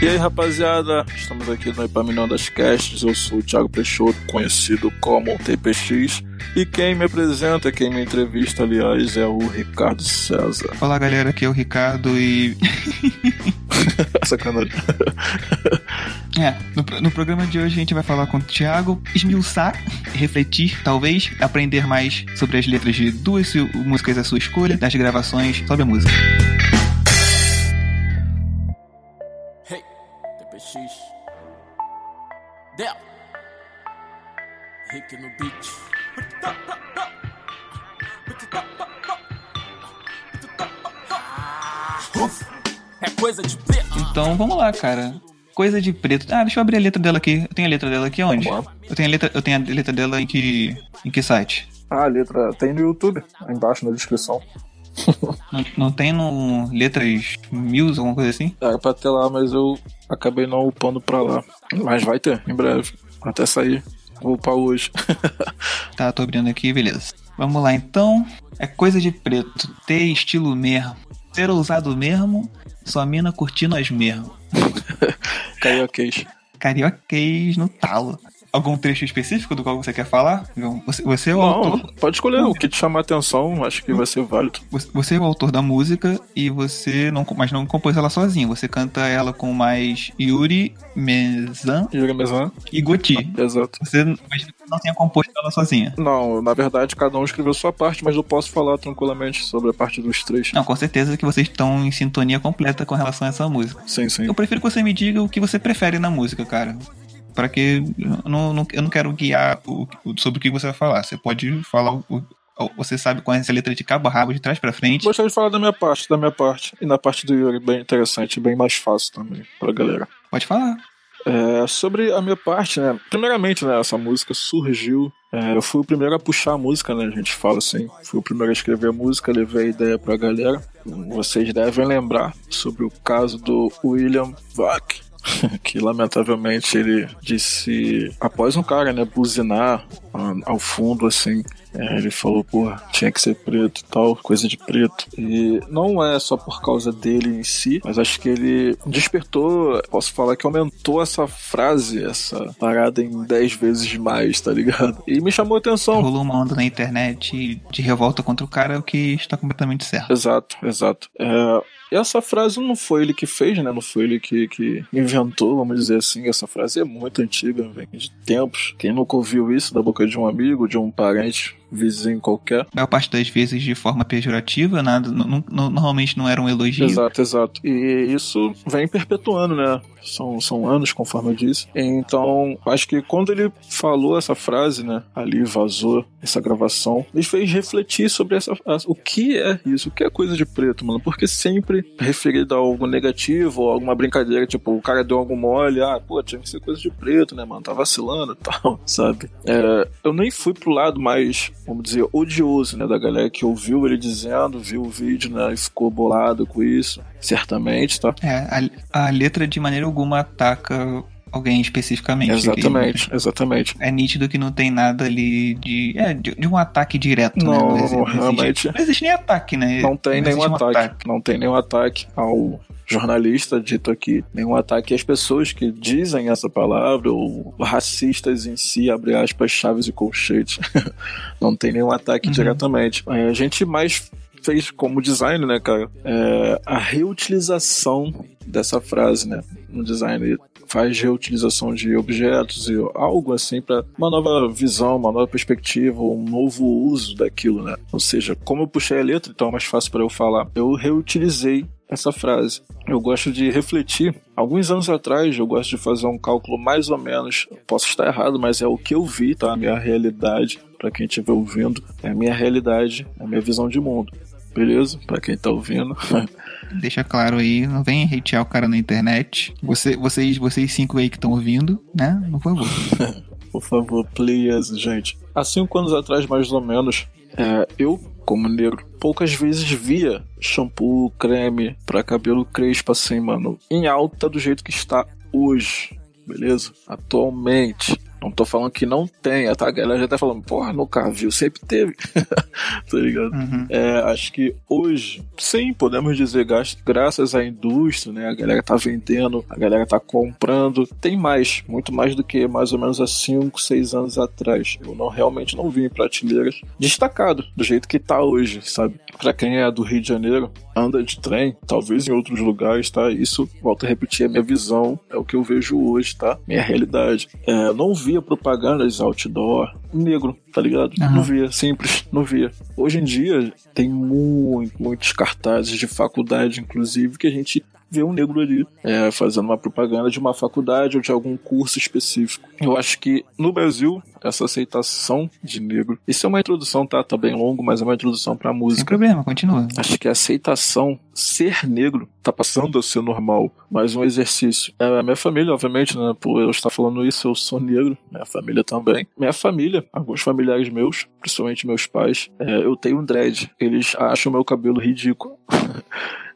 E aí, rapaziada, estamos aqui no Epaminão das Casts. Eu sou o Thiago Peixoto, conhecido como TPX. E quem me apresenta, quem me entrevista, aliás, é o Ricardo César. Olá, galera, aqui é o Ricardo e. Sacanagem. É, no, no, programa de hoje a gente vai falar com o Thiago, esmiuçar, refletir, talvez, aprender mais sobre as letras de duas músicas da sua escolha, das gravações sobre a música. Rick no beat. É coisa de preto. Então vamos lá, cara. Coisa de preto. Ah, deixa eu abrir a letra dela aqui. Eu tenho a letra dela aqui onde? Eu tenho a letra, eu tenho a letra dela em que, em que site? Ah, a letra tem no YouTube, aí embaixo na descrição. não, não, tem no Letras Mils, alguma coisa assim? Era pra ter lá, mas eu acabei não upando pra lá. Mas vai ter, em breve. Até sair. Vou upar hoje. tá, tô abrindo aqui, beleza. Vamos lá então. É coisa de preto. Ter estilo mesmo. Ser ousado mesmo. Sua mina curtir nós mesmo. Carioquês. Carioquês no talo algum trecho específico do qual você quer falar? Você, você é o Não, autor. Pode escolher o que te chamar a atenção, acho que vai ser válido. Você é o autor da música e você não, mas não compôs ela sozinho. Você canta ela com mais Yuri Mezan, Yuri Mezan. e Goti. Exato. Você não tenha composto ela sozinha. Não, na verdade, cada um escreveu sua parte, mas eu posso falar tranquilamente sobre a parte dos três. Não, com certeza que vocês estão em sintonia completa com relação a essa música. Sim, sim. Eu prefiro que você me diga o que você prefere na música, cara para que eu não, não, eu não quero guiar o, sobre o que você vai falar. Você pode falar o, você sabe conhece a letra de cabo a rabo, de trás para frente. Gostaria de falar da minha parte, da minha parte. E na parte do Yuri, bem interessante, bem mais fácil também pra galera. Pode falar. É, sobre a minha parte, né? Primeiramente, né, essa música surgiu. É, eu fui o primeiro a puxar a música, né? A gente fala assim. Fui o primeiro a escrever a música, levei a ideia pra galera. Vocês devem lembrar sobre o caso do William Vac que lamentavelmente ele disse após um cara, né, buzinar ao fundo assim, é, ele falou, pô, tinha que ser preto e tal, coisa de preto. E não é só por causa dele em si, mas acho que ele despertou, posso falar que aumentou essa frase, essa parada em 10 vezes mais, tá ligado? E me chamou a atenção. Rolou uma onda na internet de revolta contra o cara, o que está completamente certo. Exato, exato. É, e essa frase não foi ele que fez, né? Não foi ele que, que inventou, vamos dizer assim. Essa frase é muito antiga, vem de tempos. Quem nunca ouviu isso da boca de um amigo, de um parente, vizinho qualquer. A maior parte das vezes de forma pejorativa, nada, normalmente não era um elogio. Exato, exato. E isso vem perpetuando, né? São, são anos, conforme eu disse. Então, acho que quando ele falou essa frase, né? Ali vazou essa gravação, ele fez refletir sobre essa, o que é isso, o que é coisa de preto, mano. Porque sempre referido a algo negativo ou alguma brincadeira, tipo, o cara deu algum mole, ah, pô, tinha que ser coisa de preto, né, mano? Tá vacilando e tal, sabe? É, eu nem fui pro lado mais vamos dizer, odioso, né, da galera que ouviu ele dizendo, viu o vídeo, né, e ficou bolado com isso, certamente, tá? É, a, a letra de maneira alguma ataca alguém especificamente. Exatamente, exatamente. É nítido que não tem nada ali de, é, de, de um ataque direto, não, né? Não, não, realmente. Existe, não existe nem ataque, né? Não tem não nenhum ataque, um ataque. Não tem nenhum ataque ao jornalista dito aqui, nenhum ataque às pessoas que dizem essa palavra, ou racistas em si, abre aspas, chaves e colchetes. não tem nenhum ataque uhum. diretamente. A gente mais fez como design, né, cara, é a reutilização dessa frase, né, no design faz reutilização de objetos e algo assim para uma nova visão, uma nova perspectiva, um novo uso daquilo, né? Ou seja, como eu puxei a letra, então é mais fácil para eu falar. Eu reutilizei essa frase. Eu gosto de refletir. Alguns anos atrás, eu gosto de fazer um cálculo mais ou menos. Posso estar errado, mas é o que eu vi, tá? A minha realidade, para quem estiver ouvindo, é a minha realidade, é a minha visão de mundo. Beleza? Para quem tá ouvindo. Deixa claro aí, não vem hatear o cara na internet. Você, vocês, vocês cinco aí que estão ouvindo, né? Por favor. Por favor, please, gente. Há cinco anos atrás, mais ou menos, é, eu, como negro, poucas vezes via shampoo, creme para cabelo crespo assim, mano, em alta do jeito que está hoje, beleza? Atualmente. Não tô falando que não tenha, tá? A galera já tá falando, porra, nunca viu, sempre teve. tá ligado? Uhum. É, acho que hoje, sim, podemos dizer, graças à indústria, né? A galera tá vendendo, a galera tá comprando. Tem mais, muito mais do que mais ou menos há 5, 6 anos atrás. Eu não realmente não vi em prateleiras destacado do jeito que tá hoje, sabe? Pra quem é do Rio de Janeiro, anda de trem, talvez em outros lugares, tá? Isso, volto a repetir, é minha visão, é o que eu vejo hoje, tá? Minha realidade. É, não via propagandas outdoor negro, tá ligado? Uhum. Não via, simples, não via. Hoje em dia tem muito, muitos cartazes de faculdade, inclusive, que a gente ver um negro ali é, fazendo uma propaganda de uma faculdade ou de algum curso específico. Eu acho que no Brasil, essa aceitação de negro. Isso é uma introdução, tá? Tá bem longo, mas é uma introdução pra música. Sem problema, continua. Acho que a aceitação, ser negro, tá passando a ser normal. Mais um exercício. É, a minha família, obviamente, né? Por eu estar falando isso, eu sou negro. Minha família também. Minha família, alguns familiares meus, principalmente meus pais, é, eu tenho um dread. Eles acham meu cabelo ridículo.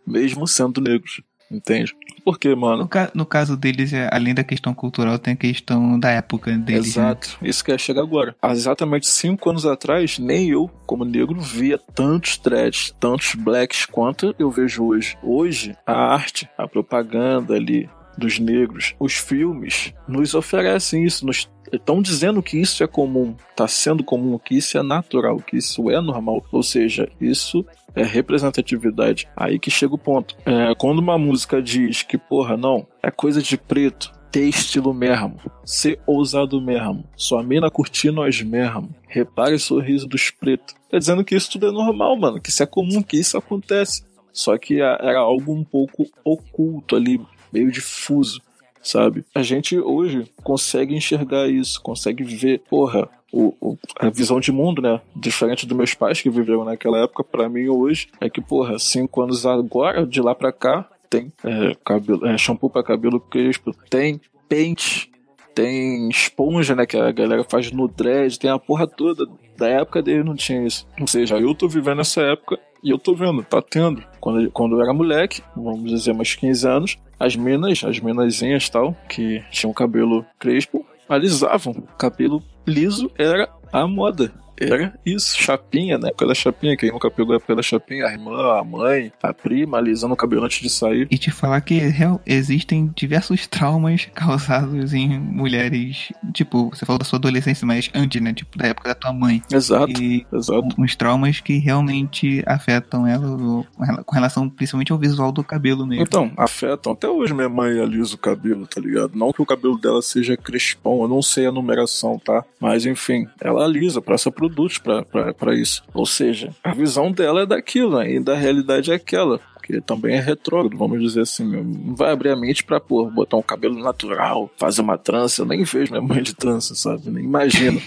Mesmo sendo negros. Entende? Por quê, mano? No, ca no, caso deles, é, além da questão cultural, tem a questão da época deles. Né? Exato. Né? Isso que é chegar agora. Há exatamente cinco anos atrás, nem eu, como negro, via tantos threads, tantos blacks quanto eu vejo hoje. Hoje, a arte, a propaganda ali dos negros, os filmes, nos oferecem isso, nos estão dizendo que isso é comum, está sendo comum, que isso é natural, que isso é normal. Ou seja, isso é representatividade. Aí que chega o ponto. É, quando uma música diz que, porra, não, é coisa de preto, ter estilo mesmo, ser ousado mesmo, sua mina curtir nós mesmo, repare o sorriso dos pretos. Tá dizendo que isso tudo é normal, mano, que isso é comum, que isso acontece. Só que era algo um pouco oculto ali, meio difuso, sabe? A gente hoje consegue enxergar isso, consegue ver, porra, o, o, a visão de mundo, né? Diferente dos meus pais que viveram naquela época, para mim hoje é que, porra, cinco anos agora, de lá pra cá, tem é, cabelo, é, shampoo para cabelo crespo, tem pente, tem esponja, né? Que a galera faz no dread, tem a porra toda. Da época dele não tinha isso. Ou seja, eu tô vivendo essa época e eu tô vendo, tá tendo. Quando, quando eu era moleque, vamos dizer, uns 15 anos, as minas, as minazinhas tal, que tinham cabelo crespo, alisavam. Cabelo liso era a moda era isso, chapinha, na época da chapinha, quem nunca pegou a época da chapinha, a irmã, a mãe, a prima, alisando o cabelo antes de sair. E te falar que real, existem diversos traumas causados em mulheres, tipo, você falou da sua adolescência, mas antes, né, tipo, da época da tua mãe. Exato, e exato. Uns traumas que realmente afetam ela com relação principalmente ao visual do cabelo mesmo. Então, afetam. Até hoje minha mãe alisa o cabelo, tá ligado? Não que o cabelo dela seja crespão, eu não sei a numeração, tá? Mas enfim, ela alisa pra essa produção produtos para isso. Ou seja, a visão dela é daquilo, né? e da realidade é aquela que também é retrógrado, vamos dizer assim. Não vai abrir a mente pra, pô, botar um cabelo natural, fazer uma trança. Eu nem vejo minha mãe de trança, sabe? Nem imagino.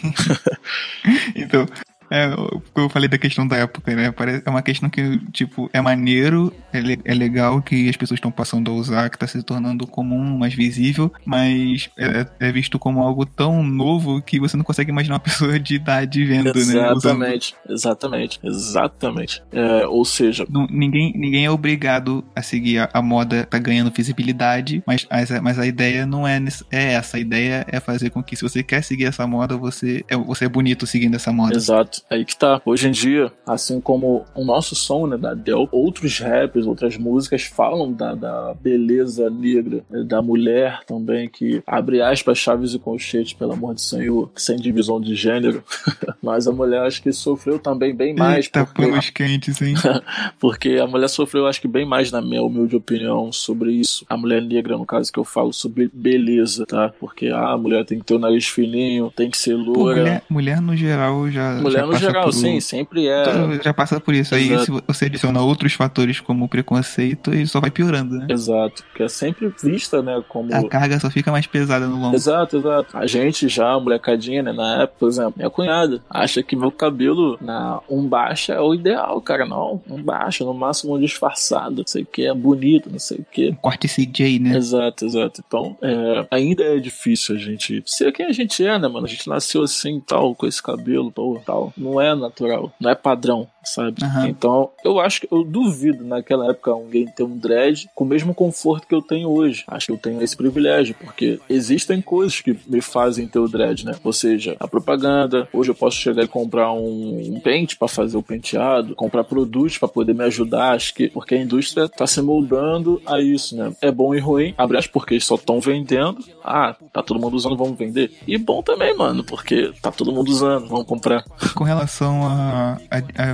então, é, eu falei da questão da época, né? É uma questão que, tipo, é maneiro, é, é legal que as pessoas estão passando a usar, que tá se tornando comum, mais visível, mas é, é, visto como algo tão novo que você não consegue imaginar uma pessoa de idade vendo, exatamente, né? Usando. Exatamente, exatamente. É, ou seja... Não, ninguém, ninguém é obrigado a seguir a, a, moda, tá ganhando visibilidade, mas, mas a ideia não é, é essa. A ideia é fazer com que se você quer seguir essa moda, você é, você é bonito seguindo essa moda. Exato. Aí que tá. Hoje em dia, assim como o nosso som, né, da Del, outros raps, outras músicas falam da, da beleza negra, né, da mulher também, que abre aspas, chaves e colchetes, pelo amor de Senhor, sem divisão de gênero. Mas a mulher acho que sofreu também bem mais. Eita, porque... quentes, hein? porque a mulher sofreu, acho que bem mais, na minha humilde opinião, sobre isso. A mulher negra, no caso que eu falo, sobre beleza, tá? Porque ah, a mulher tem que ter o nariz fininho, tem que ser loura. Pô, mulher, mulher, no geral já. Mulher no geral, por... sim, sempre é. Então, já passa por isso. Exato. Aí, se você adiciona outros fatores como preconceito, e só vai piorando, né? Exato. Que é sempre vista, né? Como. A carga só fica mais pesada no longo. Exato, exato. A gente já, a molecadinha, né? Na época, por exemplo, minha cunhada acha que meu cabelo na um baixa é o ideal, cara. Não, um baixa, no máximo um disfarçado, não sei o que, é bonito, não sei o que. Corte CJ, né? Exato, exato. Então, é, ainda é difícil a gente ser quem a gente é, né, mano? A gente nasceu assim, tal, com esse cabelo, tal, tal. Não é natural, não é padrão, sabe? Uhum. Então, eu acho que eu duvido naquela época alguém ter um dread com o mesmo conforto que eu tenho hoje. Acho que eu tenho esse privilégio, porque existem coisas que me fazem ter o dread, né? Ou seja, a propaganda. Hoje eu posso chegar e comprar um, um pente para fazer o penteado, comprar produtos para poder me ajudar. Acho que porque a indústria tá se moldando a isso, né? É bom e ruim. Abre as porque só estão vendendo. Ah, tá todo mundo usando, vamos vender. E bom também, mano, porque tá todo mundo usando, vamos comprar. Com relação à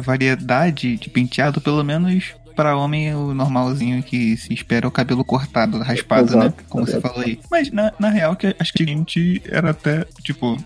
variedade de penteado, pelo menos para homem o normalzinho que se espera é o cabelo cortado, raspado, né? exato, né? Como exato. você falou aí. Mas na, na real, que acho que a gente era até, tipo,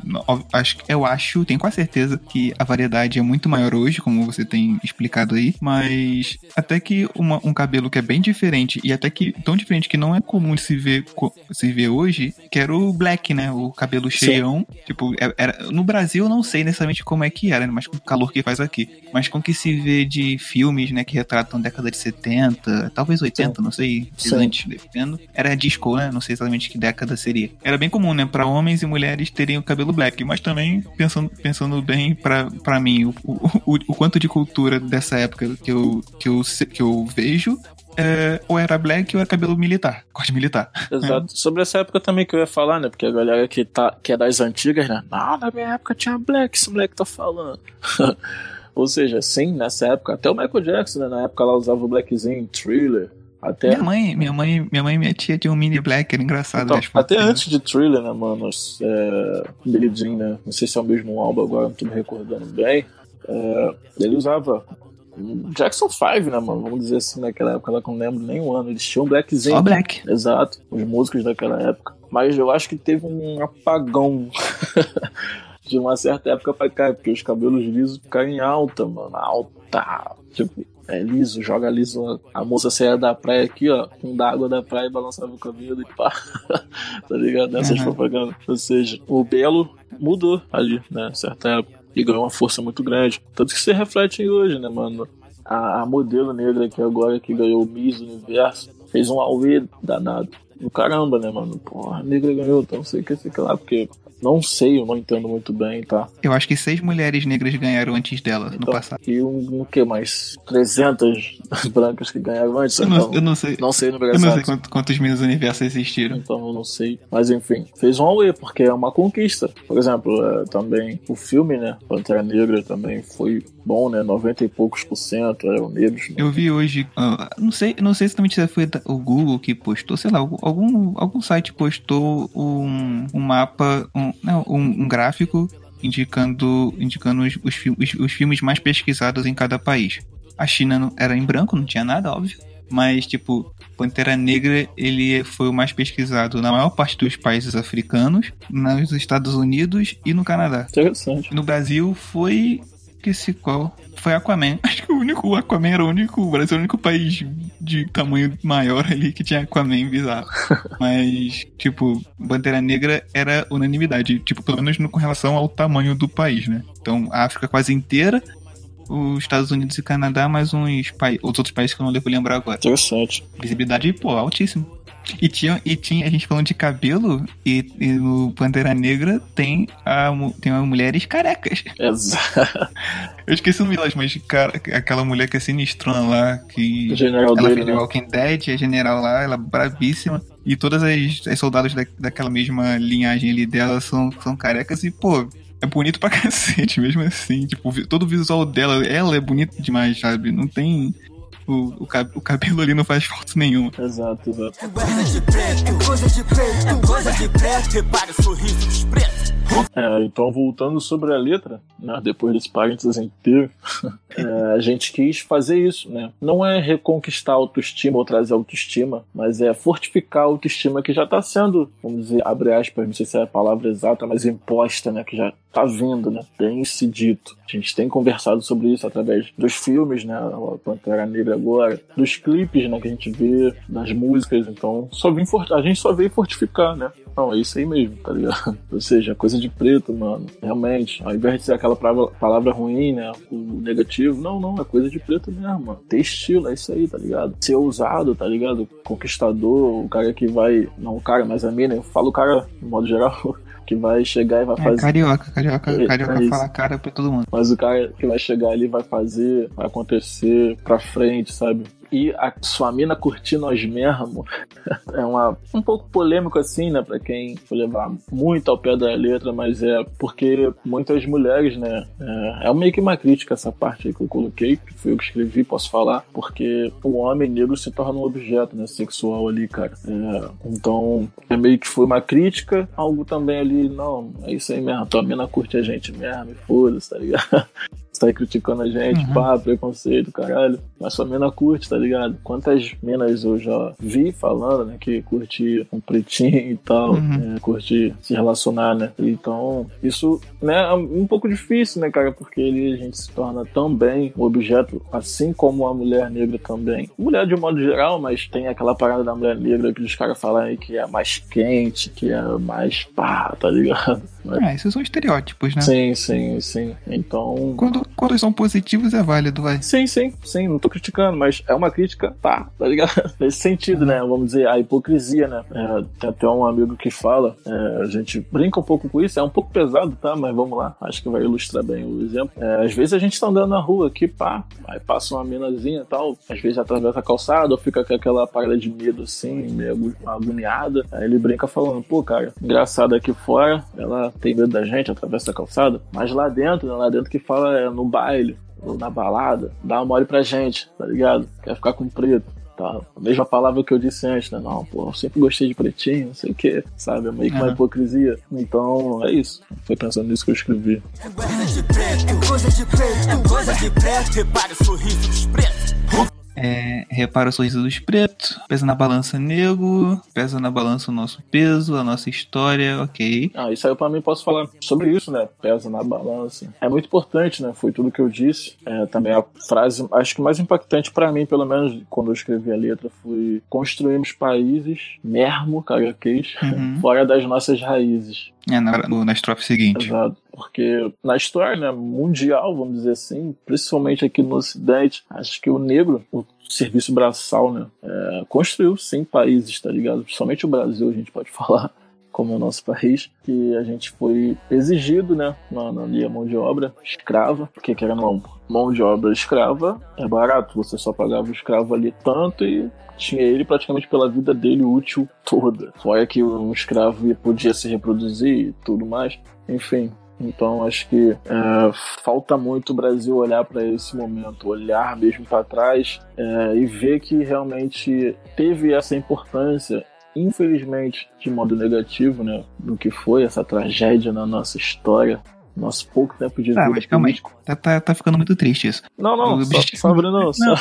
acho, eu acho, tenho quase certeza que a variedade é muito maior hoje, como você tem explicado aí. Mas até que uma, um cabelo que é bem diferente, e até que tão diferente que não é comum se ver, se ver hoje, que era o black, né? O cabelo cheião. Sim. Tipo, é, era, no Brasil eu não sei necessariamente como é que era, né? mas com o calor que faz aqui. Mas com o que se vê de filmes, né, que retratam década de 70, talvez 80, Sim. não sei, antes, dependendo. Era disco, né? Não sei exatamente que década seria. Era bem comum, né? Pra homens e mulheres terem o cabelo black, mas também, pensando, pensando bem pra, pra mim, o, o, o quanto de cultura dessa época que eu, que eu, que eu vejo é, ou era black ou era cabelo militar, corte militar. Exato. É. Sobre essa época também que eu ia falar, né? Porque a galera que, tá, que é das antigas, né? Não, na minha época tinha black, esse moleque tá falando. Ou seja, sim, nessa época, até o Michael Jackson, né, na época ela usava o blackzinho, thriller. Até... Minha mãe, minha mãe, minha mãe e minha tia tinham um mini black, era engraçado. Então, até antes de Thriller, né, mano? É, Billie Jean, né? Não sei se é o mesmo álbum agora, não tô me recordando bem. É, ele usava Jackson 5, né, mano? Vamos dizer assim, naquela época, ela não lembro nem um ano. Eles tinham um blackzinho. Só black. Exato, os músicos daquela época. Mas eu acho que teve um apagão de uma certa época pra cá, porque os cabelos lisos ficaram em alta, mano. Alta. Tipo, é liso, joga liso. A moça saia da praia aqui, ó, com d'água da praia e balançava o cabelo e pá. tá ligado? Nessas uhum. propagandas. Ou seja, o belo mudou ali, né? Certa época. E ganhou uma força muito grande. Tanto que se reflete hoje, né, mano? A, a modelo negra que agora que ganhou o Miss Universo fez um auê danado. No caramba, né, mano? Porra, a negra ganhou, então não sei o que, sei que lá, porque não sei, eu não entendo muito bem, tá? Eu acho que seis mulheres negras ganharam antes dela então, no passado. E um, um que mais? 300 brancas que ganharam antes? Eu não, então, eu não sei. Não sei no Eu não sei quantos, quantos Miss Universo existiram. Então eu não sei. Mas enfim, fez um away, porque é uma conquista. Por exemplo, é, também o filme, né? Pantera Negra também foi bom, né? 90 e poucos por cento eram negros. Né? Eu vi hoje, uh, não sei, não sei se foi o Google que postou, sei lá, algum, algum site postou um, um mapa, um, um, um gráfico indicando, indicando os, os, os, os filmes mais pesquisados em cada país. A China era em branco, não tinha nada, óbvio. Mas, tipo, Pantera Negra, ele foi o mais pesquisado na maior parte dos países africanos, nos Estados Unidos e no Canadá. Interessante. No Brasil foi esqueci qual. Foi Aquaman. Acho que o único o Aquaman era o único. O Brasil era o único país de tamanho maior ali que tinha Aquaman bizarro. Mas, tipo, Bandeira Negra era unanimidade. Tipo, pelo menos com relação ao tamanho do país, né? Então, a África quase inteira os Estados Unidos e Canadá, mais uns países, os outros países que eu não devo lembrar agora. Interessante. Visibilidade, pô, altíssima. E tinha, e tinha a gente falando de cabelo, e, e no Pantera Negra tem, a, tem as mulheres carecas. Exato. Eu esqueci o delas, mas cara, aquela mulher que é sinistrona lá, que. general ela fez né? Walking Dead, é general lá, ela é bravíssima. E todas as, as soldados da, daquela mesma linhagem ali dela são, são carecas e, pô, é bonito pra cacete, mesmo assim. Tipo, todo o visual dela, ela é bonita demais, sabe? Não tem o, o, o cabelo ali não faz falta nenhuma. Exato, exato. É coisa de preto, é coisa de preto, é coisa de preto, repare o sorriso dos pretos. É, então voltando sobre a letra, né, depois desse parênteses inteiro, é, a gente quis fazer isso, né? Não é reconquistar a autoestima ou trazer autoestima, mas é fortificar a autoestima que já está sendo, vamos dizer, abre aspas, não sei se é a palavra exata, mas imposta, né? Que já está vindo, né? Tem se dito. A gente tem conversado sobre isso através dos filmes, né? A Pantera Negra agora, dos clipes, né? Que a gente vê, das músicas. Então, só vim a gente só veio fortificar, né? Não, é isso aí mesmo, tá ligado? Ou seja, coisa de preto, mano. Realmente, ao invés de ser aquela palavra, ruim, né? O negativo, não, não, é coisa de preto mesmo, mano. Ter estilo, é isso aí, tá ligado? Ser ousado, tá ligado? Conquistador, o cara que vai. Não o cara, mas a mina, eu falo o cara, de modo geral. que vai chegar e vai É fazer. carioca, carioca, É, carioca é fala cara pra todo mundo. Mas o cara que vai chegar ali vai fazer, vai acontecer pra frente, sabe? E a sua mina curtir nós mesmo é uma, um pouco polêmico assim, né? Pra quem for levar muito ao pé da letra, mas é porque muitas mulheres, né? É, é meio que uma crítica essa parte aí que eu coloquei, que foi eu que escrevi, posso falar, porque o homem negro se torna um objeto, né? Sexual ali, cara. É, então, é meio que foi uma crítica, algo também ali, não, é isso aí mesmo, tua mina curte a gente mesmo, foda-se, tá ligado? Você tá aí criticando a gente, Uhum. pá, preconceito, caralho. Mas sua mina curte, tá ligado? Quantas minas eu já vi falando, né, que curte um pretinho e tal, Uhum. é, curte se relacionar, né? Então, isso, né, é um pouco difícil, né, cara? Porque ele, a gente se torna também um objeto, assim como a mulher negra também. Mulher de um modo geral, mas tem aquela parada da mulher negra que os caras falam aí que é mais quente, que é mais pá, tá ligado? Mas- É, esses são estereótipos, né? Sim, sim, sim. Então, Quando, quando são positivos é válido, vai. Sim, sim, sim, não tô criticando, mas é uma crítica, tá, tá ligado? Nesse sentido, né? Vamos dizer, a hipocrisia, né? É, tem até um amigo que fala, é, a gente brinca um pouco com isso, é um pouco pesado, tá? Mas vamos lá, acho que vai ilustrar bem o exemplo. É, às vezes a gente tá andando na rua aqui, pá, aí passa uma minazinha e tal, às vezes atravessa a calçada ou fica com aquela parada de medo assim, meio agoniada. Aí ele brinca falando, pô, cara, engraçado aqui fora, ela tem medo da gente, atravessa a calçada, mas lá dentro, né? Lá dentro que fala é no baile ou na balada, dá uma mole pra gente, tá ligado? Quer ficar com preto. Tá. A mesma palavra que eu disse antes, né? Não, pô, eu sempre gostei de pretinho, não sei o que, sabe? É meio que uma hipocrisia. Então, é isso. Foi pensando nisso que eu escrevi. É coisa de preto, é coisa de preto, é coisa de preto. Repare o sorriso dos pretos. É, repara o sorriso dos pretos, pesa na balança nego, pesa na balança o nosso peso, a nossa história, ok. Ah, isso aí eu também posso falar sobre isso, né? Pesa na balança. É muito importante, né? Foi tudo que eu disse. É, também a frase, acho que mais impactante pra mim, pelo menos quando eu escrevi a letra, foi construímos países, mermo, carioquês, Uhum. fora das nossas raízes. É, na, na estrofe seguinte. Exato. Porque na história né, mundial, vamos dizer assim, principalmente aqui no Ocidente, acho que o negro, o serviço braçal, né, é, construiu sim países, tá ligado? Principalmente o Brasil, a gente pode falar como o nosso país, que a gente foi exigido, né, na, mão de obra escrava, porque que era mão, mão de obra escrava é barato, você só pagava o escravo ali tanto e tinha ele praticamente pela vida dele útil toda. Fora que um escravo podia se reproduzir e tudo mais. Enfim, então acho que é, falta muito o Brasil olhar para esse momento, olhar mesmo para trás é, e ver que realmente teve essa importância, infelizmente de modo negativo, né, do que foi essa tragédia na nossa história, nosso pouco tempo de vida mas calma aí. Tá, tá, tá ficando muito triste isso. Não, não, só, só Bruno, só,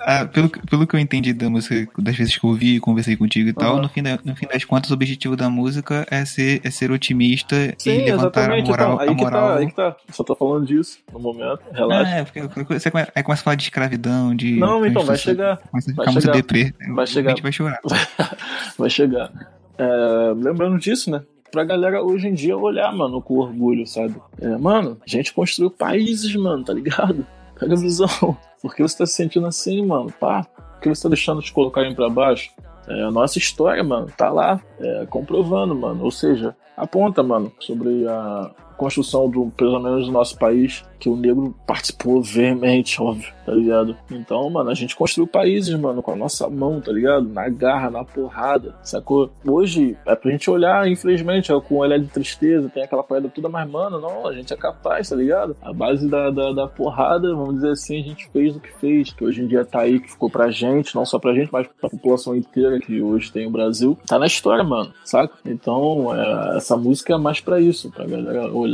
Ah, pelo, que- pelo que eu entendi da música, das vezes que eu ouvi e conversei contigo e tal, Aham. no, fim da- no fim das contas, o objetivo da música é ser, é ser otimista Sim, e levantar a exatamente. moral. então, aí a que moral tá, aí que tá. Só tô falando disso no momento. Relaxa. É, porque você come- aí começa a falar de escravidão, de. não, então vai chegar. Começa a vai ficar muito chegar. deprê. Vai chegar. A gente vai chorar. vai chegar. É, lembrando disso, né? Pra galera hoje em dia olhar, mano, com orgulho, sabe? É, mano, a gente construiu países, mano, tá ligado? Pega a visão. Por que você tá se sentindo assim, mano? Pá, por que você tá deixando te colocarem pra baixo? É, a nossa história, mano, tá lá, é, comprovando, mano. Ou seja, aponta, mano, sobre a construção do, pelo menos do nosso país, que o negro participou veemente, óbvio, tá ligado? Então, mano, a gente construiu países, mano, com a nossa mão, tá ligado? Na garra, na porrada, sacou? Hoje, é pra gente olhar, infelizmente, é com um olhar de tristeza, tem aquela parada toda, mas, mano, não, a gente é capaz, tá ligado? A base da, da, da porrada, vamos dizer assim, a gente fez o que fez, que hoje em dia tá aí, que ficou pra gente, não só pra gente, mas pra população inteira que hoje tem o Brasil, tá na história, mano, saca? Então, é, essa música é mais pra isso, pra galera olhar,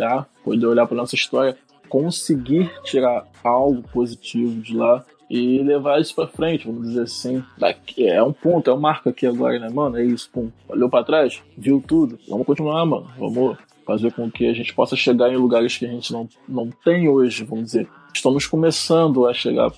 poder olhar pra nossa história, conseguir tirar algo positivo de lá e levar isso pra frente, vamos dizer assim. Daqui, é um ponto, é um marco aqui agora, né, mano? É isso, pum. Olhou pra trás, viu tudo. Vamos continuar, mano. Vamos fazer com que a gente possa chegar em lugares que a gente não, não tem hoje, vamos dizer. Estamos começando a chegar,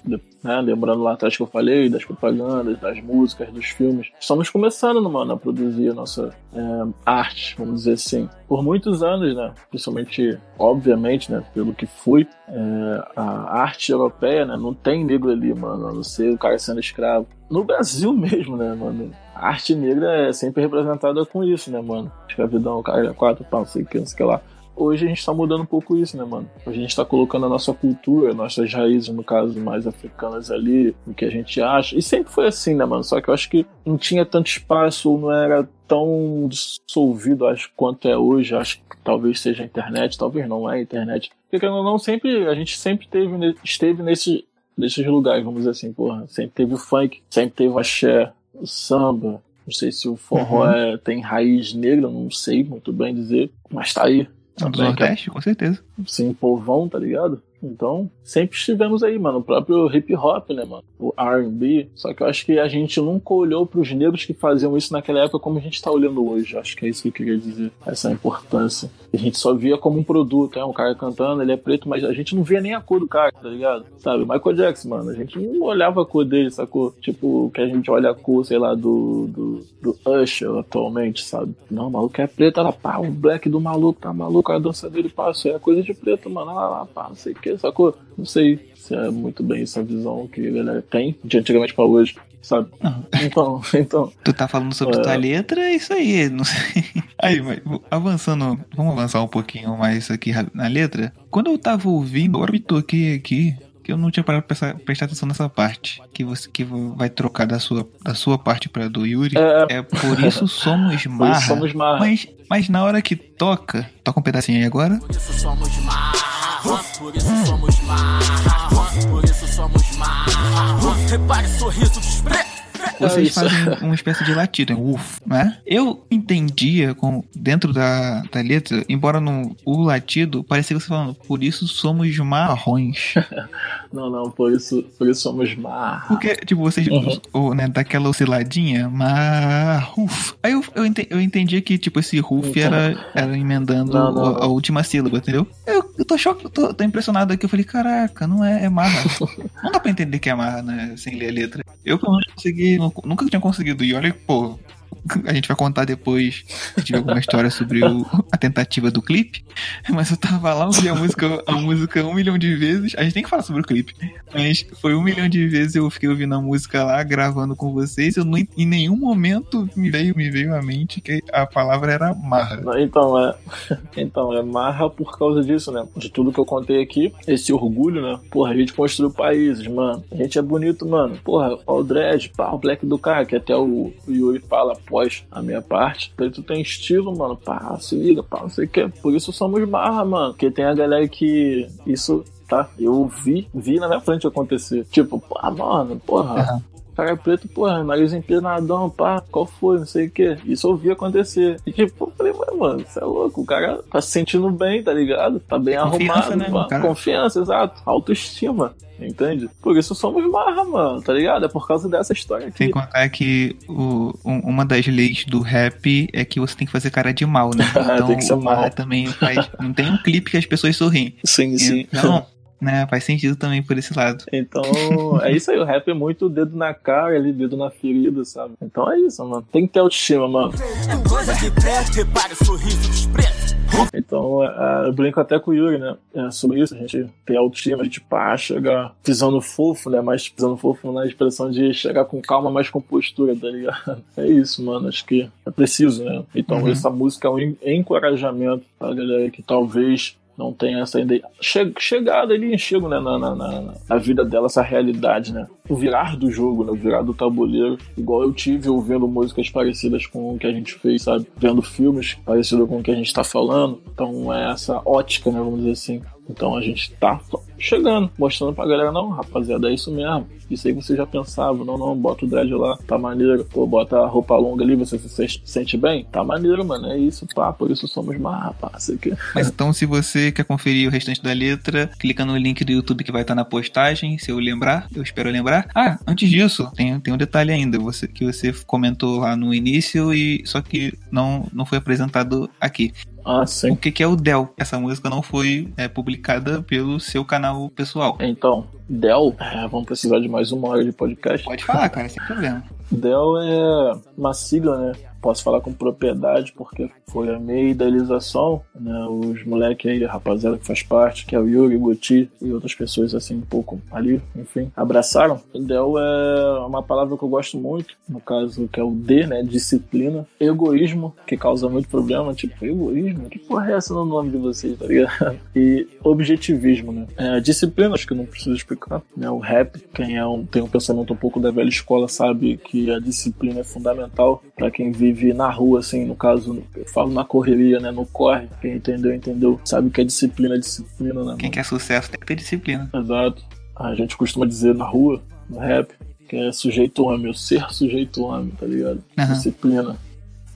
né, lembrando lá atrás que eu falei, das propagandas, das músicas, dos filmes, estamos começando, mano, a produzir a nossa é, arte, vamos dizer assim. Por muitos anos, né, principalmente, obviamente, né, pelo que fui, é, a arte europeia, né, não tem negro ali, mano, a não ser o cara sendo escravo. No Brasil mesmo, né, mano, a arte negra é sempre representada com isso, né, mano? Escravidão, cara, quatro pau, não sei o que, não sei o que lá hoje a gente tá mudando um pouco isso, né, mano? A gente tá colocando a nossa cultura, nossas raízes, no caso, mais africanas ali, o que a gente acha. E sempre foi assim, né, mano? Só que eu acho que não tinha tanto espaço, ou não era tão dissolvido, acho, quanto é hoje. Acho que talvez seja a internet, talvez não é a internet. Porque não, sempre, a gente sempre teve, esteve nesse, nesses lugares, vamos dizer assim, porra. Sempre teve o funk, sempre teve o axé, o samba. Não sei se o forró uhum. é, tem raiz negra, não sei muito bem dizer, mas tá aí. Não, do Nordeste, com certeza. Sim, povão, tá ligado? Então, sempre estivemos aí, mano. O próprio hip hop, né, mano? O RB. Só que eu acho que a gente nunca olhou pros negros que faziam isso naquela época como a gente tá olhando hoje. Acho que é isso que eu queria dizer. Essa importância. A gente só via como um produto, é um cara cantando, ele é preto, mas a gente não via nem a cor do cara, tá ligado? Sabe? Michael Jackson, mano. A gente não olhava a cor dele, sacou? Tipo, que a gente olha a cor, sei lá, do, do, do Usher atualmente, sabe? Não, o maluco é preto, ela pá, o black do maluco tá maluco, a dança dele passa, é coisa de preto, mano. Lá, lá, pá, não sei o que sacou? Não sei se é muito bem essa visão que ele tem de antigamente pra hoje, sabe? Então, então. Tu tá falando sobre é... tua letra, é isso aí, não sei. Aí, mas avançando, vamos avançar um pouquinho mais aqui na letra. Quando eu tava ouvindo, agora me toquei aqui, que eu não tinha parado pra prestar atenção nessa parte. Que você que vai trocar da sua, da sua parte pra do Yuri. É, é por isso somos marra. Isso somos marra. Mas, mas na hora que toca, toca um pedacinho aí agora. Por isso somos marra por isso somos marra, por isso somos marra. Repare o sorriso dos pretos. Vocês fazem uma espécie de latido, é uff, né? Eu entendia com, dentro da, da letra, embora no o latido parecia você falando, por isso somos marrões. não, não, por isso, por isso somos marrões. Porque, tipo, vocês, uhum. o, né, daquela osciladinha, marruf. Aí eu, eu, entendi, eu entendia que, tipo, esse ruf então, era, era emendando não, não, a, a, última sílaba, entendeu? Eu, eu tô choque, tô, tô impressionado aqui, eu falei, caraca, não é, é marra. não dá pra entender que é marra, né, sem ler a letra. Eu, pelo menos, consegui nunca tinha conseguido. E olha, pô, a gente vai contar depois se tiver alguma história sobre o, a tentativa do clipe. Mas eu tava lá, ouvi a música, a música um milhão de vezes. A gente tem que falar sobre o clipe. Mas foi um milhão de vezes eu fiquei ouvindo a música lá, gravando com vocês. Eu não, em nenhum momento me veio, me veio à mente que a palavra era marra. Então, é. Então, é marra por causa disso, né? De tudo que eu contei aqui. Esse orgulho, né? Porra, a gente construiu países, mano. A gente é bonito, mano. Porra, o Dredd, o Black do cara, que até o, Yuri fala, após a minha parte. tu tem estilo, mano. Pá, se liga, pá, não sei o que. Por isso somos barra, mano. Porque tem a galera que. Isso tá? Eu vi, vi na minha frente acontecer. Tipo, pá, mano, porra. Uhum cara é preto, porra, nariz empinadão, pá, qual foi, não sei o que. Isso eu vi acontecer. E tipo, eu falei, mano, você é louco, o cara tá se sentindo bem, tá ligado? Tá bem confiança, arrumado, né. Confiança, exato. Autoestima. Entende? Por isso somos marra, mano, tá ligado? É por causa dessa história aqui. Sem contar que o, um, uma das leis do rap é que você tem que fazer cara de mal, né? Então tem que ser o marra mal. também faz. Não tem um clipe que as pessoas sorriem. Sim, sim. Então, né? Faz sentido também por esse lado. Então, é isso aí. O rap é muito dedo na cara, ali, dedo na ferida, sabe? Então é isso, mano. Tem que ter autoestima, mano. Então, é, eu brinco até com o Yuri, né? É sobre isso, a gente tem autoestima, a gente pá, chegar pisando fofo, né? Mas pisando fofo na expressão de chegar com calma, mas com postura, tá ligado? É isso, mano. Acho que é preciso, né? Então, uhum. essa música é um encorajamento pra galera que talvez não tem essa ideia. Che chegada ali, enxergo né, na, na, na, na, vida dela, essa realidade, né? O virar do jogo, né? O virar do tabuleiro. Igual eu tive ouvindo músicas parecidas com o que a gente fez, sabe? Vendo filmes parecidos com o que a gente tá falando. Então é essa ótica, né? Vamos dizer assim. Então a gente tá chegando, mostrando pra galera, não, rapaziada, é isso mesmo. Isso aí você já pensava, não, não, bota o dread lá, tá maneiro. Pô, bota a roupa longa ali, você se sente bem? Tá maneiro, mano, é isso, pá, por isso somos mais rapaz. Aqui. Mas então, se você quer conferir o restante da letra, clica no link do YouTube que vai estar tá na postagem, se eu lembrar, eu espero lembrar. Ah, antes disso, tem, tem um detalhe ainda, você, que você comentou lá no início, e só que não, não foi apresentado aqui. Ah, sim. O que, que é o Del? Essa música não foi é, publicada pelo seu canal pessoal. Então, Del, é, vamos precisar de mais uma hora de podcast. Pode falar, cara, sem problema. Del é uma sigla, né? Posso falar com propriedade porque foi a minha idealização, né? Os moleques aí, rapaziada que faz parte, que é o Yuri, Guti e outras pessoas assim um pouco ali, enfim, abraçaram. Del é uma palavra que eu gosto muito, no caso que é o D, né? Disciplina. Egoísmo, que causa muito problema, tipo, egoísmo? Que porra é essa no nome de vocês, tá ligado? E objetivismo, né? É, disciplina, acho que não preciso explicar, né? O rap, quem é um, tem um pensamento um pouco da velha escola sabe que a disciplina é fundamental para quem vive vive na rua, assim, no caso, eu falo na correria, né? No corre. Quem entendeu, entendeu. Sabe que é disciplina, disciplina, né? Quem quer sucesso tem que ter disciplina. Exato. A gente costuma dizer na rua, no rap, que é sujeito homem, o ser sujeito homem, tá ligado? Uhum. Disciplina.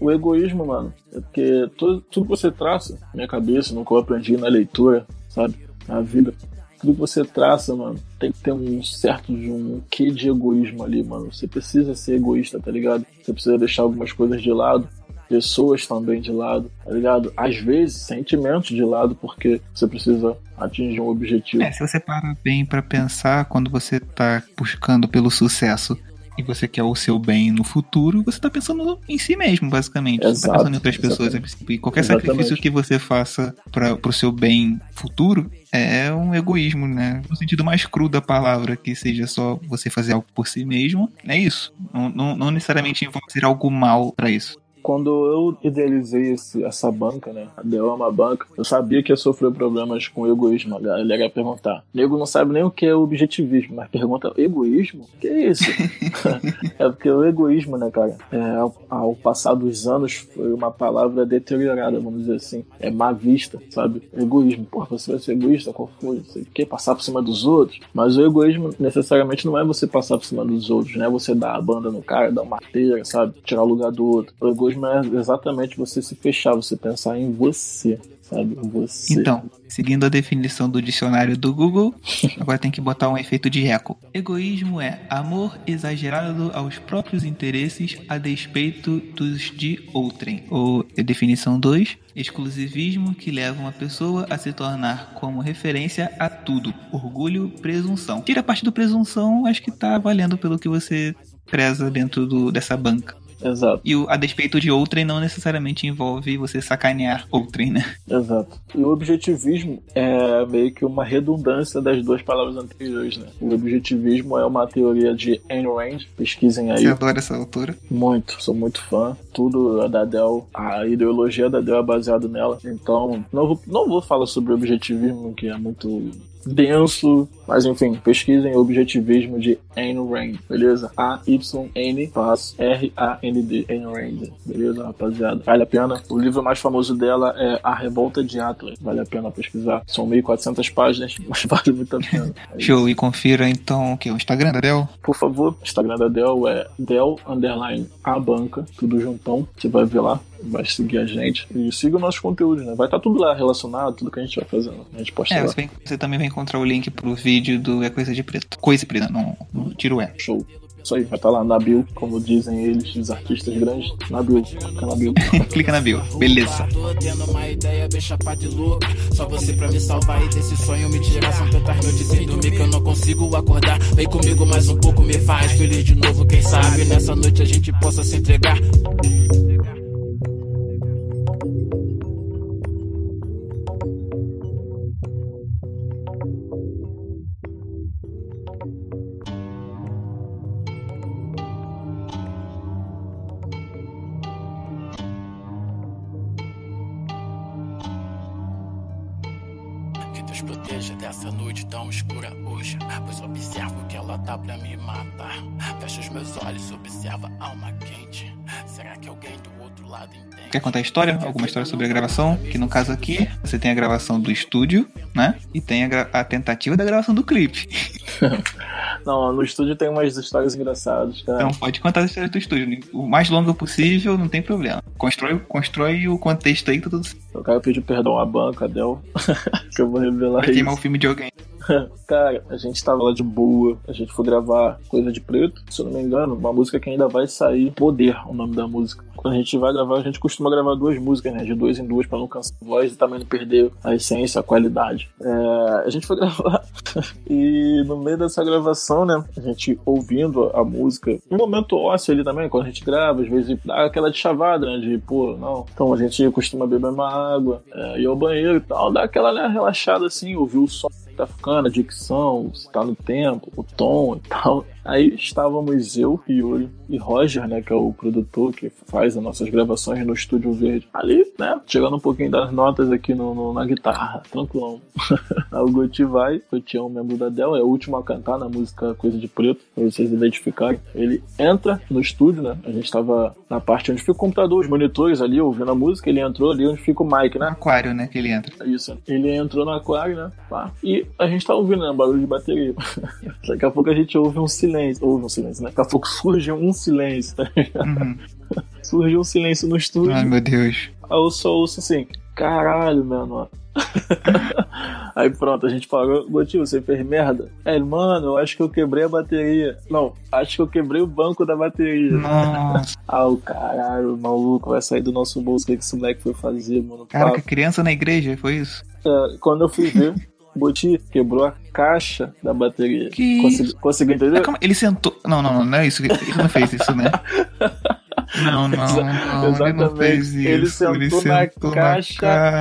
O egoísmo, mano, é porque tudo, tudo que você traça, minha cabeça, no que eu aprendi na leitura, sabe? Na vida, tudo que você traça, mano, tem que ter um certo de um quê de egoísmo ali, mano. Você precisa ser egoísta, tá ligado? Você precisa deixar algumas coisas de lado, pessoas também de lado, tá ligado? Às vezes, sentimentos de lado, porque você precisa atingir um objetivo. É, se você para bem para pensar, quando você tá buscando pelo sucesso e você quer o seu bem no futuro, você tá pensando em si mesmo, basicamente. Exato, você tá pensando em outras pessoas. exatamente. E qualquer Exatamente. sacrifício que você faça para pro seu bem futuro é um egoísmo, né? No sentido mais cru da palavra, que seja só você fazer algo por si mesmo. É isso. Não, não, não necessariamente vão ser algo mal para isso. Quando eu idealizei esse- essa banca, né? A Dell é uma banca, eu sabia que ia sofrer problemas com egoísmo. A galera ia perguntar. Nego não sabe nem o que é objetivismo, mas pergunta: egoísmo? Que é isso? é porque o egoísmo, né, cara? É, ao, ao passar dos anos, foi uma palavra deteriorada, vamos dizer assim. É má vista, sabe? Egoísmo. Porra, você vai ser egoísta? Qual foi? Você quer passar por cima dos outros? Mas o egoísmo necessariamente não é você passar por cima dos outros, né? Você dar a banda no cara, dar uma rasteira, sabe? Tirar o lugar do outro. O egoísmo é exatamente você se fechar, você pensar em você, sabe? Em você. Então, seguindo a definição do dicionário do Google, agora tem que botar um efeito de eco. Egoísmo é amor exagerado aos próprios interesses a despeito dos de outrem. Ou definição 2, exclusivismo que leva uma pessoa a se tornar como referência a tudo. Orgulho, presunção. Tira a parte do presunção, acho que tá valendo pelo que você preza dentro do, dessa banca. Exato, E o a despeito de outrem não necessariamente envolve você sacanear outrem, né? exato. E o objetivismo é meio que uma redundância das duas palavras anteriores, né? O objetivismo é uma teoria de Ayn Rand, pesquisem aí. Você adora essa autora? Muito, sou muito fã. Tudo é da Dell, a ideologia da Dell é baseada nela. Então, não vou, não vou falar sobre objetivismo, que é muito denso, mas enfim, pesquisem objetivismo de Ayn Rand, beleza? A-Y-N passo R-A-N-D, Ayn Rand, beleza, rapaziada? Vale a pena. O livro mais famoso dela é A Revolta de Atlas, vale a pena pesquisar. São 1.400 páginas, mas vale muito a pena. É. Show, e confira então o que? O Instagram da Del? Por favor, o Instagram da Dell é Dell Underline A Banca, tudo juntão. Você vai ver lá, vai seguir a gente. E siga o nosso conteúdo, né? Vai estar tudo lá relacionado, tudo que a gente vai fazendo. A gente posta É, lá. você, vai- você também vai encontrar o link pro vídeo do É Coisa de Preto. Coisa preta, não, não tira o é. Show. Isso aí, vai estar lá na bio, como dizem eles, os artistas grandes. Na bio, fica na bio. Clica na bio. Beleza. Tô tendo uma ideia bem chapada de louca. Só você pra me salvar e desse sonho me tirar. São tantas noites sem dormir que eu não consigo acordar. Vem comigo mais um pouco, me faz feliz de novo. Quem sabe nessa noite a gente possa se entregar. Quer contar a história? Alguma história sobre a gravação? Que no caso aqui, você tem a gravação do estúdio, né? E tem a, a tentativa da gravação do clipe. Não, no estúdio tem umas histórias engraçadas, cara. Então pode contar a história do estúdio. O mais longo possível, não tem problema. Constrói, constrói o contexto aí, tá tudo certo. Eu quero pedir perdão à banca, Dell, que eu vou revelar Vai queimar o filme de alguém. Cara, a gente tava lá de boa, a gente foi gravar Coisa de Preto, se eu não me engano, uma música que ainda vai sair, Poder, o nome da música. Quando a gente vai gravar, a gente costuma gravar duas músicas, né? De duas em duas, pra não cansar a voz e também não perder a essência, a qualidade. É, a gente foi gravar e no meio dessa gravação, né? A gente ouvindo a música, um momento ósseo ali também, quando a gente grava, às vezes dá aquela de chavada, né? De, pô, não. Então a gente costuma beber uma água, é, ir ao banheiro e tal, dá aquela né, relaxada assim, ouvir o som tá ficando, a dicção, se tá no tempo, o tom e tal. Aí estávamos eu, Yuri e Roger, né, que é o produtor que faz as nossas gravações no Estúdio Verde. Ali, né, chegando um pouquinho das notas aqui no, no na guitarra, tranquilão. Aí o Goti vai, o Goti é um membro da Dell, é o último a cantar na música Coisa de Preto, pra vocês identificarem. Ele entra no estúdio, né, a gente estava na parte onde fica o computador, os monitores ali, ouvindo a música, ele entrou ali onde fica o mic, né? Aquário, né, que ele entra. Isso, ele entrou no aquário, né, pá, e a gente tá ouvindo, né, barulho de bateria. Daqui a pouco a gente ouve um silêncio, ouve um silêncio, né, daqui a pouco surge um silêncio, tá? Uhum. Surge um silêncio no estúdio. Ai, meu Deus. Aí eu só ouço assim, caralho, mano. Aí pronto, a gente parou. Gotinho, você fez merda? Ele, mano, eu acho que eu quebrei a bateria. Não, acho que eu quebrei o banco da bateria. Nossa. Ah, o caralho, o maluco vai sair do nosso bolso. O que esse moleque foi fazer, mano? Caraca, criança na igreja, foi isso? É, quando eu fui ver, Boti quebrou a caixa da bateria. Que Consegui, conseguiu entender? Ah, ele sentou. Não, não, não, não é isso. Ele não fez isso, né? Não, não, não. Ele não fez isso. Ele sentou na caixa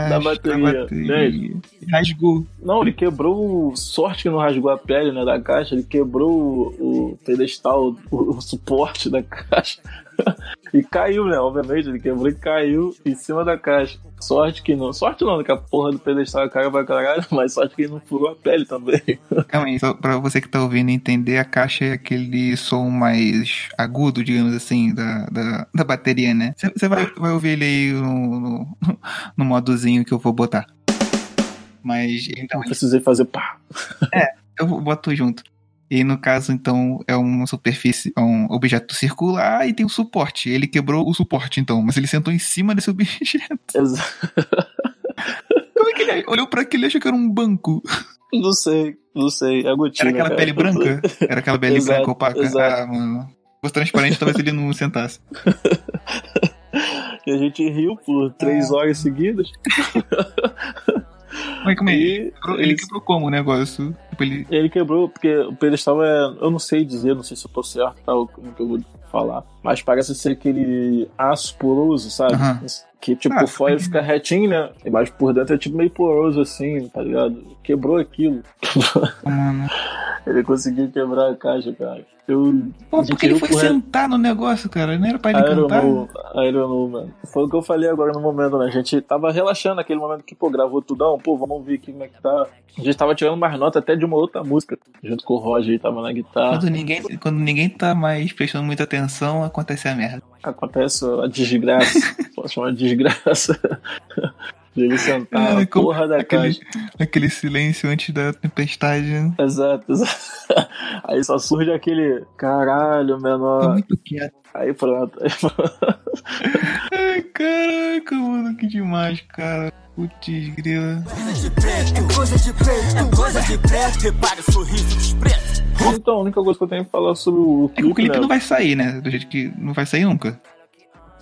da bateria. bateria. Rasgou. Não, ele quebrou. Sorte que não rasgou a pele né, da caixa. Ele quebrou o, o pedestal, o, o suporte da caixa. e caiu, né? Obviamente, ele quebrou e caiu em cima da caixa. Sorte que não. Sorte não, que a porra do pedestal caiu pra caralho, mas sorte que ele não furou a pele também. Calma aí, só pra você que tá ouvindo entender, a caixa é aquele som mais agudo, digamos assim, da, da, da bateria, né? Você vai, vai ouvir ele aí no, no, no modozinho que eu vou botar. Mas então. Não precisei fazer pá. É, eu boto junto. E no caso, então, é uma superfície, é um objeto circular e tem um suporte. Ele quebrou o suporte, então, mas ele sentou em cima desse objeto. Exa- Como é que ele olhou pra aquilo e achou que era um banco? Não sei, não sei. É. Era aquela cara. pele branca? Era aquela pele Exato, branca opaca? exato. Ah, mano. Se fosse transparente, talvez ele não sentasse. E a gente riu por três horas seguidas. Mas como é? Ele E quebrou, ele quebrou como o negócio? Tipo, ele... Ele quebrou, porque o pedestal é. Eu não sei dizer, não sei se eu tô certo, tá? o- Como que eu vou falar. Mas parece ser aquele aço poroso, sabe? Que tipo, Ah, por fora ele fica retinho, né? Mas por dentro é tipo meio poroso assim, tá ligado? Quebrou aquilo. Mano. ele conseguiu quebrar a caixa, cara. Eu. Pô, porque ele foi por re- sentar no negócio, cara. Não era pra ele cantar? Aeronou, aeronou, mano. Foi o que eu falei agora no momento, né? A gente tava relaxando naquele momento que, pô, gravou tudão, pô, vamos ouvir aqui como é que tá. A gente tava tirando mais nota até de uma outra música, junto com o Roger, ele tava na guitarra. Quando ninguém, quando ninguém tá mais prestando muita atenção, acontece a merda. Acontece a desgraça, posso chamar de desgraça, de ele sentar É, na como porra da aquele, caixa. aquele silêncio antes da tempestade. né? Exato, exato. Aí só surge aquele caralho, menor. muito quieto. Aí pronto. Ai, caraca, mano, que demais, cara. Putz, grila. Coisa de preto, é coisa de preto, é coisa de preto. Repare o sorriso dos pretos. Então, a única coisa que eu tenho que falar sobre o É que clipe, o clipe né? não vai sair, né? Do jeito que não vai sair nunca.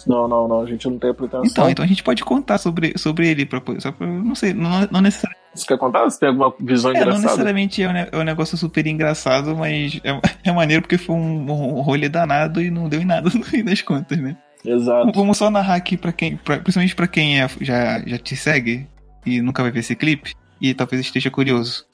Não, não, não, a gente não tem a pretensão. Então, então a gente pode contar sobre, sobre ele, pra, só pra, não sei, não, não necessariamente. Você quer contar? Você tem alguma visão É, não engraçada? necessariamente é um, é um negócio super engraçado, mas é, é maneiro porque foi um, um rolê danado e não deu em nada no fim das contas, né? Exato. Vamos só narrar aqui pra quem, pra- principalmente pra quem é- já, já te segue e nunca vai ver esse clipe e talvez esteja curioso.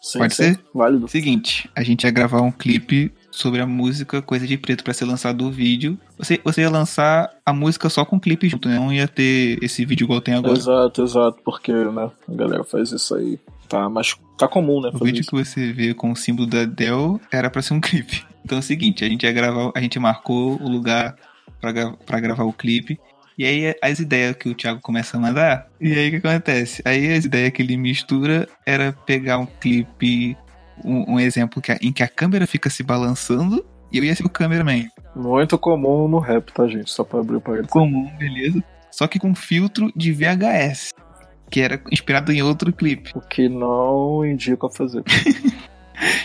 Sim, Pode sim. ser? Válido. Seguinte, a gente ia gravar um clipe sobre a música Coisa de Preto pra ser lançado o vídeo. Você, você ia lançar a música só com o clipe junto, né? Não ia ter esse vídeo igual tem agora. Exato, exato, porque, né, a galera faz isso aí. Tá, mas tá comum, né, O vídeo isso. que você vê com o símbolo da Dell era pra ser um clipe. Então é o seguinte, a gente ia gravar, a gente marcou o lugar pra gravar o clipe. E aí as ideias que o Thiago começa a mandar. E aí o que acontece? Aí as ideias que ele mistura era pegar um clipe, um, um exemplo que a- em que a câmera fica se balançando. E eu ia ser o cameraman. Muito comum no rap, tá, gente? Só pra abrir o parênteses. Comum, beleza? Só que com filtro de VHS. que era inspirado em outro clipe. O que não indica fazer.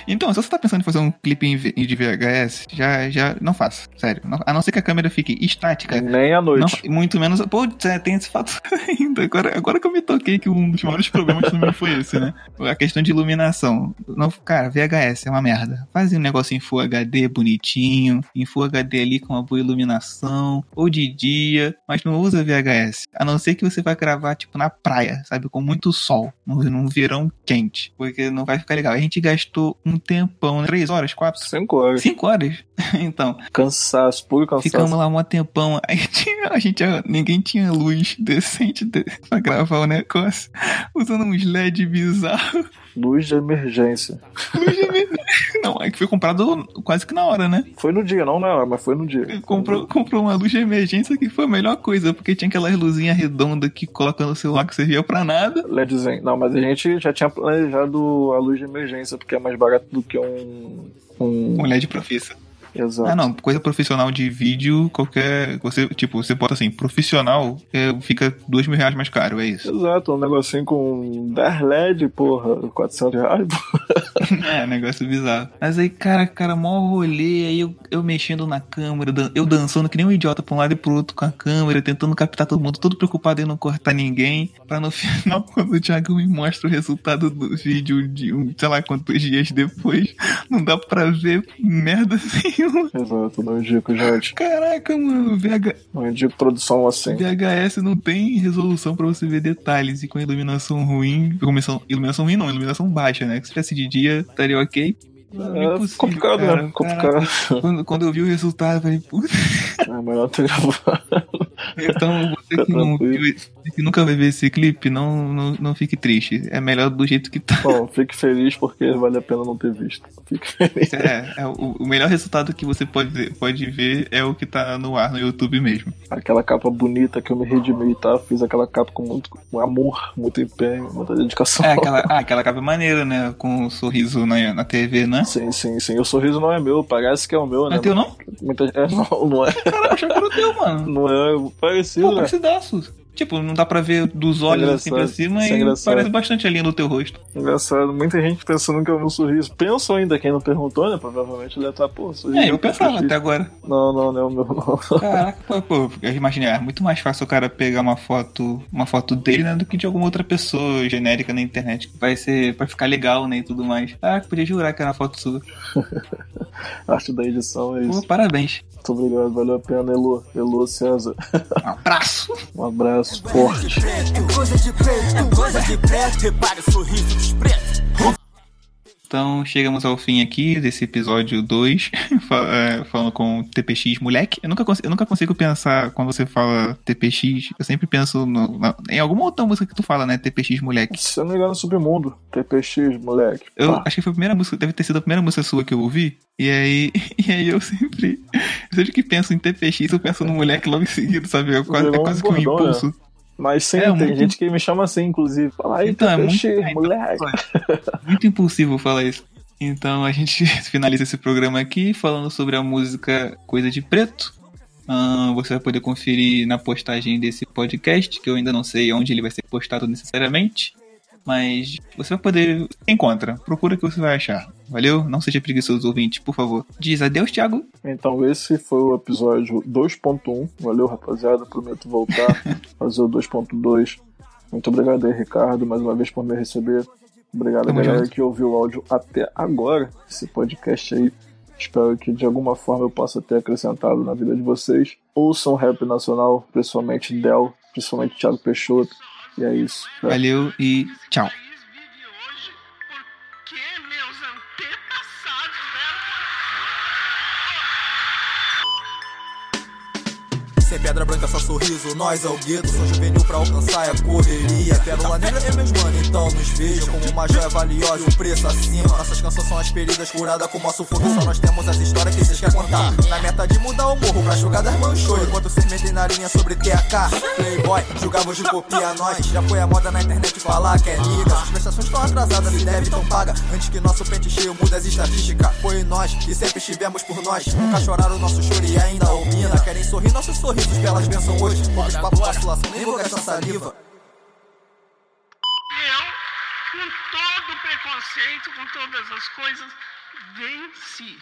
Então, se você tá pensando em fazer um clipe de VHS, já, já não faça, sério. Não- a não ser que a câmera fique estática. Nem à noite. Não, muito menos. Pô, é, tem esse fato ainda. Agora, agora que eu me toquei que um dos maiores problemas também foi esse, né? A questão de iluminação. Não, cara, VHS é uma merda. Faz um negócio em Full HD bonitinho, em Full HD ali com uma boa iluminação, ou de dia, mas não usa VHS. A não ser que você vai gravar, tipo, na praia, sabe? Com muito sol, num verão quente, porque não vai ficar legal. A gente gastou um tempão, né? três horas, quatro, Cinco horas. cinco horas. então, Cansaço, puro cansaço. Ficamos lá um tempão. Aí tinha, a gente, ninguém tinha luz decente de, pra gravar o negócio. Usando uns LED bizarros. Luz de emergência. Luz de emergência. Não, é que foi comprado quase que na hora, né? Foi no dia, não na hora, mas foi no dia. Comprou, comprou uma luz de emergência que foi a melhor coisa, porque tinha aquelas luzinhas redondas que coloca no celular que servia pra nada. LEDzinho. Não, mas a gente já tinha planejado a luz de emergência, porque é mais barato do que um. Um. Um LED profissa. Exato. Ah, não, coisa profissional de vídeo, qualquer. Você, tipo, você bota assim, profissional, é, fica dois mil reais mais caro, é isso. Exato, um negocinho com 10 LED, porra, 400 reais. É, negócio bizarro. Mas aí, cara, cara, mó rolê, aí eu, eu mexendo na câmera, eu dançando que nem um idiota pra um lado e pro outro com a câmera, tentando captar todo mundo, todo preocupado em não cortar ninguém, pra no final, quando o Thiago me mostra o resultado do vídeo de um, sei lá quantos dias depois, não dá pra ver merda nenhuma. Exato, não indico, gente. Caraca, mano, VH, Não indico produção assim. VHS não tem resolução pra você ver detalhes e com iluminação ruim, iluminação, iluminação ruim não, iluminação baixa, né? Que se tivesse de dia, estaria ok. É Impossível, complicado, cara. né? Complicado. Quando, quando eu vi o resultado, eu falei, puta. É melhor ter gravado. Então, você Tá que, não que nunca vai ver esse clipe, não, não, não fique triste. É melhor do jeito que tá. Bom, fique feliz porque vale a pena não ter visto. Fique feliz. É, é o, o melhor resultado que você pode, pode ver é o que tá no ar no YouTube mesmo. Aquela capa bonita que eu me redimi, tá? Fiz aquela capa com muito com amor, muito empenho, muita dedicação. É, aquela, ah, aquela capa maneira, né? Com um sorriso na, na TV, né? Sim, sim, sim. O sorriso não é meu, parece que é o meu, Não né? é teu, não? Muita... É, não, não é. Caraca, achei que era o teu, mano. Não é parecido, Pô, né? parecidaço. Tipo, não dá pra ver dos olhos assim pra cima é e engraçado. parece bastante a linha do teu rosto. Engraçado, muita gente pensando que é o meu sorriso. Pensam ainda, quem não perguntou, né? Provavelmente ele ia estar, pô, sorriso. É, eu pensava até agora. Não, não, não é o meu, não. Caraca, pô, pô, eu imaginei, é muito mais fácil o cara pegar uma foto, uma foto dele, né, do que de alguma outra pessoa genérica na internet, que vai ser, vai ficar legal, né, e tudo mais. Ah, podia jurar que era uma foto sua. Arte da edição é Pô, isso. parabéns. Muito obrigado, valeu a pena, Elo. Elo César. Um abraço. Um abraço forte. É coisa de preto, é coisa de preto. Repare o sorriso dos pretos. Então, chegamos ao fim aqui desse episódio 2, fa- é, falando com TPX moleque. Eu nunca, eu nunca consigo pensar, quando você fala TPX, eu sempre penso no- na- em alguma outra música que tu fala, né, TPX moleque. Se eu não me engano, Submundo. TPX, moleque. Eu acho que foi a primeira música, deve ter sido a primeira música sua que eu ouvi. E aí, e aí eu sempre, sempre que penso em TPX, eu penso no moleque logo em seguida, sabe? É quase, é um quase que um bordão, né? Mas sim, É, tem muito- gente que me chama assim, inclusive. Fala aí, Então, é muito- é, moleque. Muito impulsivo falar isso. Então a gente finaliza esse programa aqui falando sobre a música Coisa de Preto. Ah, você vai poder conferir na postagem desse podcast, que eu ainda não sei onde ele vai ser postado necessariamente. Mas você vai poder. Encontra, procura que você vai achar. Valeu? Não seja preguiçoso ouvinte, por favor. Diz adeus, Thiago. Então, esse foi o episódio 2.1. Valeu, rapaziada. Prometo voltar, fazer o 2.2. Muito obrigado aí, Ricardo, mais uma vez por me receber. Obrigado Tamo a galera junto. que ouviu o áudio até agora, esse podcast aí. Espero que de alguma forma eu possa ter acrescentado na vida de vocês. Ouçam rap nacional, principalmente Del, principalmente Thiago Peixoto. E é isso. Valeu e tchau. Sem pedra branca, só sorriso, nós é o gueto. Sou juvenil pra alcançar a correria. Pérola negra é meus mano, então nos vejam como uma joia valiosa e um preço acima. Nossas canções são as feridas curadas com nosso fogo. Só nós temos as histórias que vocês querem contar. Na meta de mudar o morro pra jogadas manchou. Enquanto vocês metem na linha sobre TAK. Playboy, julgamos de copia nós. Já foi a moda na internet falar que é liga. As prestações estão atrasadas e deve tão paga. Antes que nosso pente cheio mude as estatísticas. Foi nós que sempre estivemos por nós. Nunca choraram o nosso choro e ainda opina. Querem sorrir nossos sorrisos que elas pensam hoje. Poucos papos vacilação, nem vou gastar saliva. Eu, com todo o preconceito, com todas as coisas, venci.